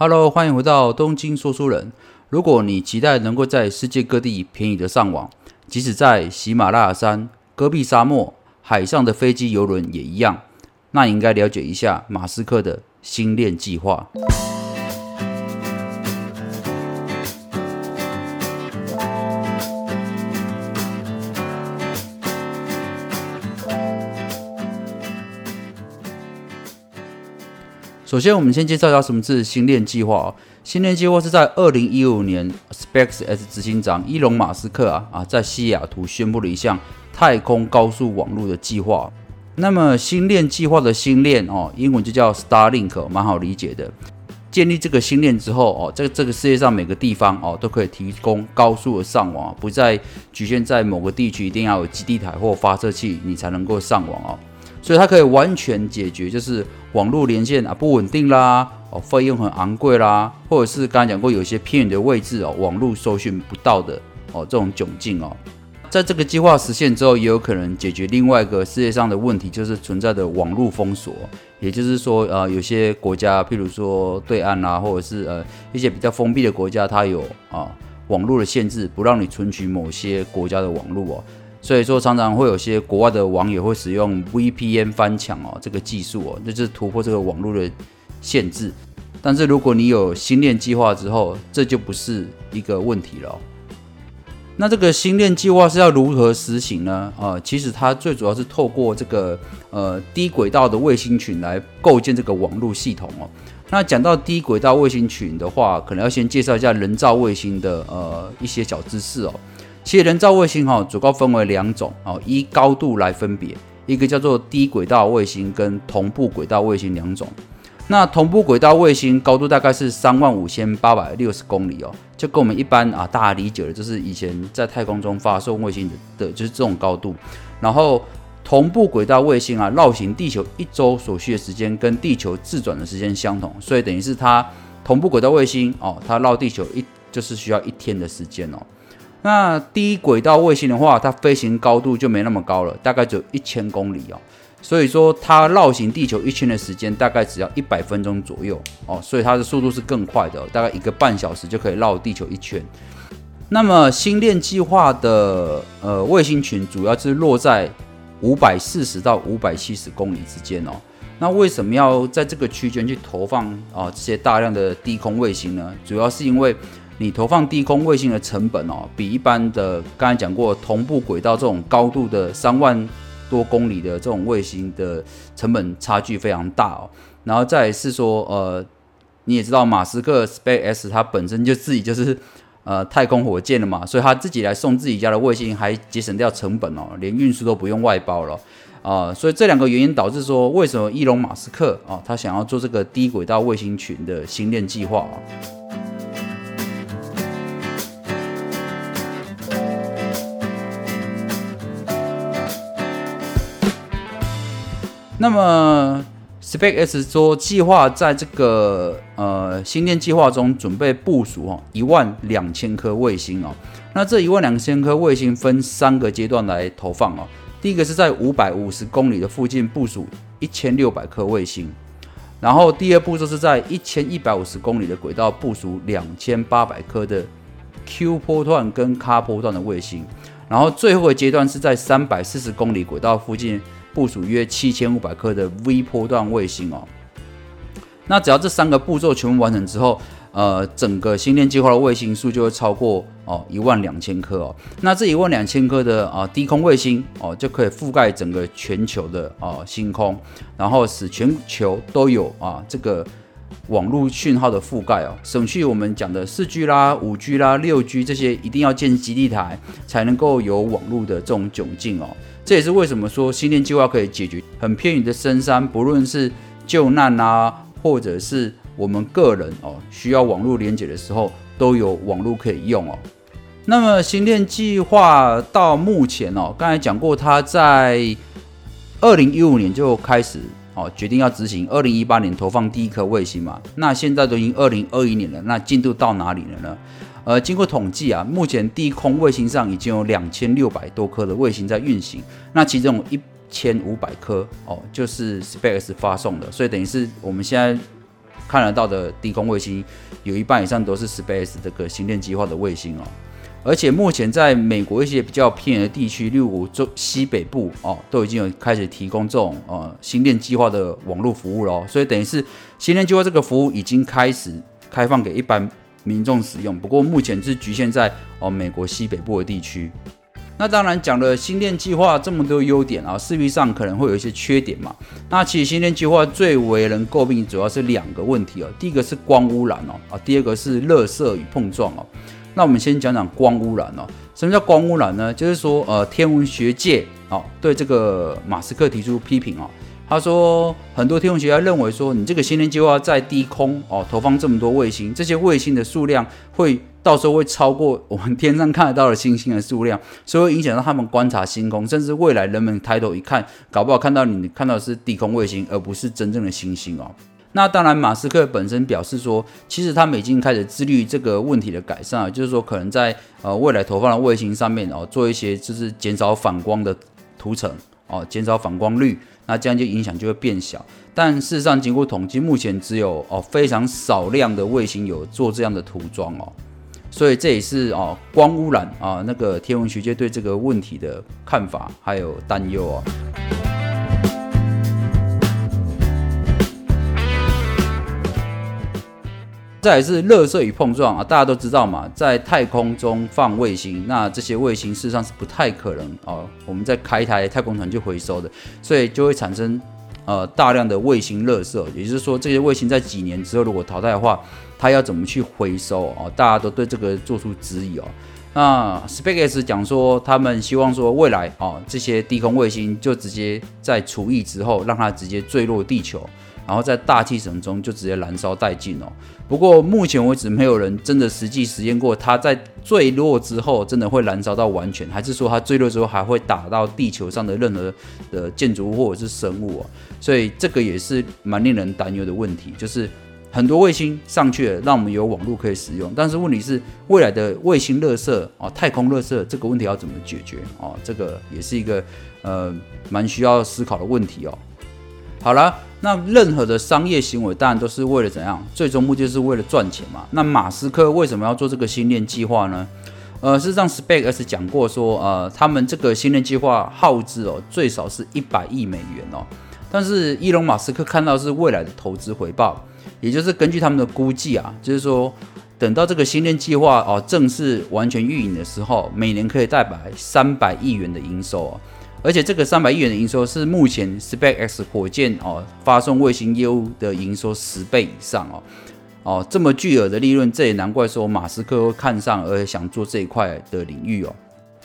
Hello，欢迎回到东京说书人。如果你期待能够在世界各地便宜的上网，即使在喜马拉雅山、戈壁沙漠、海上的飞机、游轮也一样，那你应该了解一下马斯克的星链计划。首先，我们先介绍一下什么是星链计划。星链计划是在二零一五年，SpaceX 执行长伊隆马斯克啊啊在西雅图宣布了一项太空高速网络的计划。那么，星链计划的星链哦，英文就叫 Starlink，蛮好理解的。建立这个星链之后哦，在这个世界上每个地方哦都可以提供高速的上网，不再局限在某个地区一定要有基地台或发射器你才能够上网哦。所以它可以完全解决，就是网络连线啊不稳定啦，哦费用很昂贵啦，或者是刚才讲过有一些偏远的位置哦，网络搜寻不到的哦这种窘境哦，在这个计划实现之后，也有可能解决另外一个世界上的问题，就是存在的网络封锁。也就是说，呃，有些国家，譬如说对岸啊，或者是呃一些比较封闭的国家，它有啊网络的限制，不让你存取某些国家的网络哦。所以说，常常会有些国外的网友会使用 VPN 翻墙哦，这个技术哦，就是突破这个网络的限制。但是如果你有星链计划之后，这就不是一个问题了。那这个星链计划是要如何实行呢？啊，其实它最主要是透过这个呃低轨道的卫星群来构建这个网络系统哦。那讲到低轨道卫星群的话，可能要先介绍一下人造卫星的呃一些小知识哦。其实人造卫星哈主要分为两种哦，依高度来分别，一个叫做低轨道卫星跟同步轨道卫星两种。那同步轨道卫星高度大概是三万五千八百六十公里哦，就跟我们一般啊大家理解的，就是以前在太空中发送卫星的的就是这种高度。然后同步轨道卫星啊绕行地球一周所需的时间跟地球自转的时间相同，所以等于是它同步轨道卫星哦，它绕地球一就是需要一天的时间哦。那低轨道卫星的话，它飞行高度就没那么高了，大概只有一千公里哦。所以说它绕行地球一圈的时间大概只要一百分钟左右哦，所以它的速度是更快的，大概一个半小时就可以绕地球一圈。那么星链计划的呃卫星群主要是落在五百四十到五百七十公里之间哦。那为什么要在这个区间去投放啊这些大量的低空卫星呢？主要是因为你投放低空卫星的成本哦，比一般的刚才讲过同步轨道这种高度的三万多公里的这种卫星的成本差距非常大哦。然后再是说，呃，你也知道马斯克 Space 它本身就自己就是呃太空火箭了嘛，所以他自己来送自己家的卫星，还节省掉成本哦，连运输都不用外包了啊。所以这两个原因导致说，为什么伊隆马斯克啊，他想要做这个低轨道卫星群的星链计划？那么，SpaceX 说计划在这个呃星链计划中准备部署哦一万两千颗卫星哦。那这一万两千颗卫星分三个阶段来投放哦。第一个是在五百五十公里的附近部署一千六百颗卫星，然后第二步就是在一千一百五十公里的轨道部署两千八百颗的 Q 波段跟 K 波段的卫星，然后最后的阶段是在三百四十公里轨道附近。部署约七千五百颗的 V 波段卫星哦，那只要这三个步骤全部完成之后，呃，整个星链计划的卫星数就会超过哦一万两千颗哦。那这一万两千颗的啊低空卫星哦，就可以覆盖整个全球的啊星空，然后使全球都有啊这个网络讯号的覆盖哦，省去我们讲的四 G 啦、五 G 啦、六 G 这些一定要建基地台才能够有网络的这种窘境哦。这也是为什么说星链计划可以解决很偏远的深山，不论是救难啊，或者是我们个人哦需要网络连接的时候，都有网络可以用哦。那么星链计划到目前哦，刚才讲过，它在二零一五年就开始哦决定要执行，二零一八年投放第一颗卫星嘛，那现在都已经二零二一年了，那进度到哪里了呢？呃，经过统计啊，目前低空卫星上已经有两千六百多颗的卫星在运行，那其中一千五百颗哦，就是 Space 发送的，所以等于是我们现在看得到的低空卫星，有一半以上都是 Space 这个星链计划的卫星哦。而且目前在美国一些比较偏远的地区，例如中西北部哦，都已经有开始提供这种呃星链计划的网络服务了。所以等于是星链计划这个服务已经开始开放给一般民众使用。不过目前是局限在哦美国西北部的地区。那当然讲了星链计划这么多优点啊，势必上可能会有一些缺点嘛。那其实星链计划最为人诟病主要是两个问题哦，第一个是光污染哦，啊，第二个是热射与碰撞哦。那我们先讲讲光污染哦。什么叫光污染呢？就是说，呃，天文学界哦对这个马斯克提出批评哦。他说，很多天文学家认为说，你这个星链计划在低空哦投放这么多卫星，这些卫星的数量会到时候会超过我们天上看得到的星星的数量，所以会影响到他们观察星空，甚至未来人们抬头一看，搞不好看到你看到的是低空卫星，而不是真正的星星哦。那当然，马斯克本身表示说，其实他们已经开始致力于这个问题的改善，就是说可能在呃未来投放的卫星上面哦，做一些就是减少反光的涂层哦，减少反光率，那这样就影响就会变小。但事实上，经过统计，目前只有哦非常少量的卫星有做这样的涂装哦，所以这也是哦光污染啊那个天文学界对这个问题的看法还有担忧啊。再是热射与碰撞啊，大家都知道嘛，在太空中放卫星，那这些卫星事实上是不太可能哦，我们在开台太空船去回收的，所以就会产生呃大量的卫星热射，也就是说这些卫星在几年之后如果淘汰的话，它要怎么去回收哦？大家都对这个做出质疑哦。那 SpaceX 讲说，他们希望说未来哦这些低空卫星就直接在除役之后，让它直接坠落地球。然后在大气层中就直接燃烧殆尽哦。不过目前为止，没有人真的实际实验过，它在坠落之后真的会燃烧到完全，还是说它坠落之后还会打到地球上的任何的建筑物或者是生物哦？所以这个也是蛮令人担忧的问题，就是很多卫星上去了，让我们有网络可以使用，但是问题是未来的卫星热射啊，太空热射这个问题要怎么解决哦？这个也是一个呃蛮需要思考的问题哦。好了。那任何的商业行为当然都是为了怎样？最终目的是为了赚钱嘛。那马斯克为什么要做这个星链计划呢？呃，事实上，SpaceX 讲过说，呃，他们这个星链计划耗资哦，最少是一百亿美元哦。但是伊隆马斯克看到是未来的投资回报，也就是根据他们的估计啊，就是说等到这个星链计划哦正式完全运营的时候，每年可以带来三百亿元的营收哦。而且这个三百亿元的营收是目前 SpaceX 火箭哦发送卫星业务的营收十倍以上哦哦这么巨额的利润，这也难怪说马斯克会看上而且想做这一块的领域哦。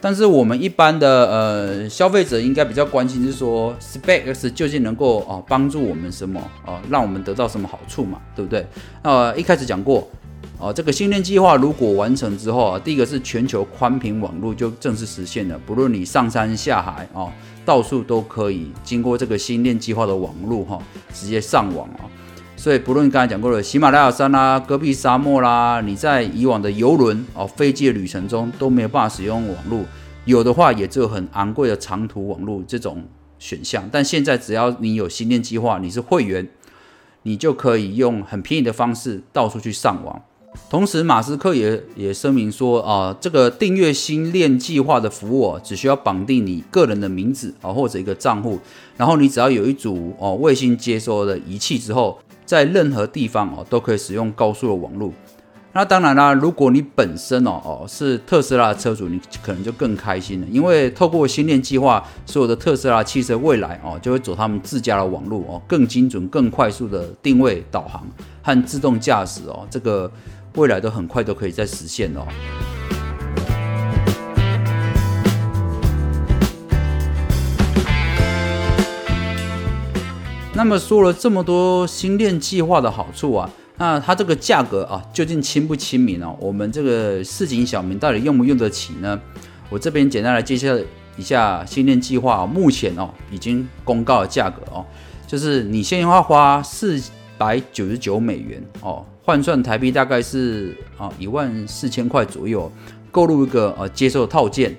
但是我们一般的呃消费者应该比较关心是说 SpaceX 究竟能够哦帮助我们什么哦，让我们得到什么好处嘛，对不对？那一开始讲过。哦，这个星链计划如果完成之后啊，第一个是全球宽频网络就正式实现了，不论你上山下海哦，到处都可以经过这个星链计划的网络哈，直接上网啊。所以不论刚才讲过的喜马拉雅山啦、戈壁沙漠啦，你在以往的游轮哦、飞机的旅程中都没有办法使用网络，有的话也只有很昂贵的长途网络这种选项。但现在只要你有星链计划，你是会员，你就可以用很便宜的方式到处去上网。同时，马斯克也也声明说啊，这个订阅星链计划的服务只需要绑定你个人的名字啊，或者一个账户，然后你只要有一组哦卫星接收的仪器之后，在任何地方哦都可以使用高速的网络。那当然啦，如果你本身哦哦是特斯拉的车主，你可能就更开心了，因为透过星链计划，所有的特斯拉汽车未来哦就会走他们自家的网络哦，更精准、更快速的定位、导航和自动驾驶哦，这个。未来都很快都可以再实现哦。那么说了这么多新链计划的好处啊，那它这个价格啊，究竟亲不亲民哦？我们这个市井小民到底用不用得起呢？我这边简单来介绍一下新链计划目前哦已经公告的价格哦，就是你先要花四百九十九美元哦。换算台币大概是啊一万四千块左右，购入一个呃接收套件，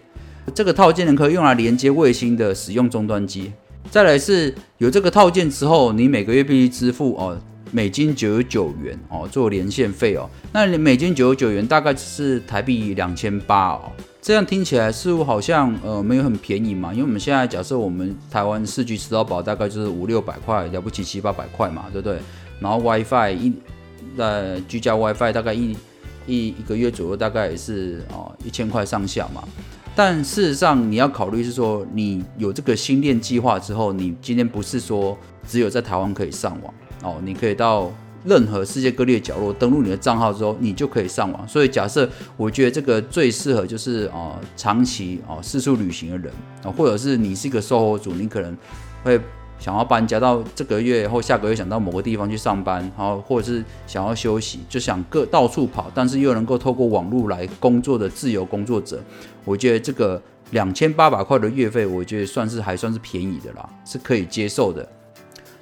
这个套件呢可以用来连接卫星的使用终端机。再来是有这个套件之后，你每个月必须支付哦美金九十九元哦，做连线费哦。那美金九十九元大概是台币两千八哦。这样听起来似乎好像呃没有很便宜嘛，因为我们现在假设我们台湾四 G 吃到饱大概就是五六百块，了不起七八百块嘛，对不对？然后 WiFi 一在居家 WiFi 大概一一一个月左右，大概也是哦一千块上下嘛。但事实上你要考虑是说，你有这个新链计划之后，你今天不是说只有在台湾可以上网哦，你可以到。任何世界各地的角落，登录你的账号之后，你就可以上网。所以假设，我觉得这个最适合就是哦，长期哦四处旅行的人，或者是你是一个售后组，你可能会想要搬家到这个月或下个月想到某个地方去上班，然后或者是想要休息，就想各到处跑，但是又能够透过网络来工作的自由工作者，我觉得这个两千八百块的月费，我觉得算是还算是便宜的啦，是可以接受的。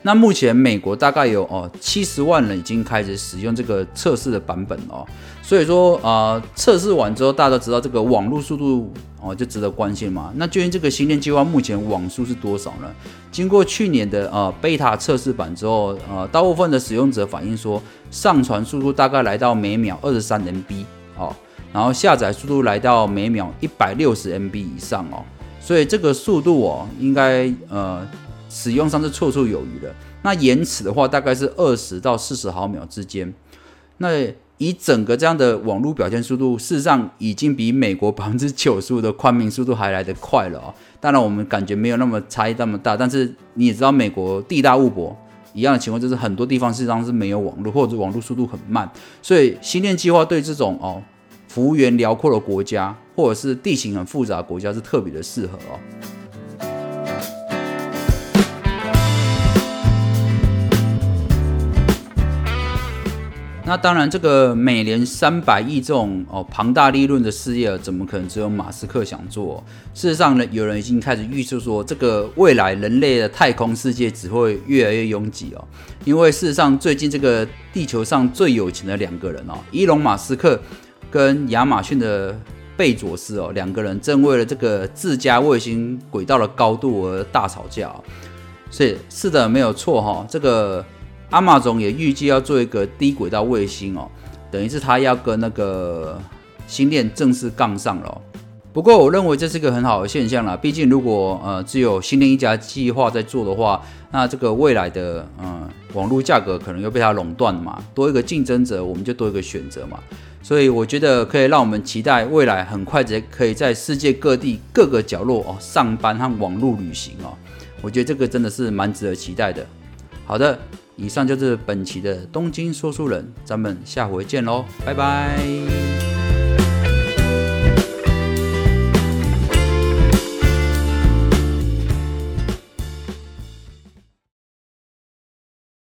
那目前美国大概有哦七十万人已经开始使用这个测试的版本哦，所以说啊测试完之后，大家都知道这个网络速度哦就值得关心嘛。那究竟这个新链计划目前网速是多少呢？经过去年的呃贝塔测试版之后，呃大部分的使用者反映说，上传速度大概来到每秒二十三 MB 哦，然后下载速度来到每秒一百六十 MB 以上哦，所以这个速度哦应该呃。使用上是绰绰有余的。那延迟的话，大概是二十到四十毫秒之间。那以整个这样的网络表现速度，事实上已经比美国百分之九十五的宽频速度还来得快了啊！当然，我们感觉没有那么差异那么大，但是你也知道，美国地大物博，一样的情况就是很多地方事实上是没有网络，或者网络速度很慢。所以，新链计划对这种哦，幅员辽阔的国家，或者是地形很复杂的国家，是特别的适合哦。那当然，这个每年三百亿这种哦庞大利润的事业，怎么可能只有马斯克想做？事实上呢，有人已经开始预测说，这个未来人类的太空世界只会越来越拥挤哦。因为事实上，最近这个地球上最有钱的两个人哦，伊隆马斯克跟亚马逊的贝佐斯哦，两个人正为了这个自家卫星轨道的高度而大吵架。所以是的，没有错哈，这个。阿马总也预计要做一个低轨道卫星哦，等于是他要跟那个星链正式杠上了。不过我认为这是一个很好的现象啦，毕竟如果呃只有星链一家计划在做的话，那这个未来的嗯网络价格可能又被它垄断嘛，多一个竞争者我们就多一个选择嘛。所以我觉得可以让我们期待未来很快就可以在世界各地各个角落哦上班和网络旅行哦，我觉得这个真的是蛮值得期待的。好的。以上就是本期的东京说书人，咱们下回见喽，拜拜。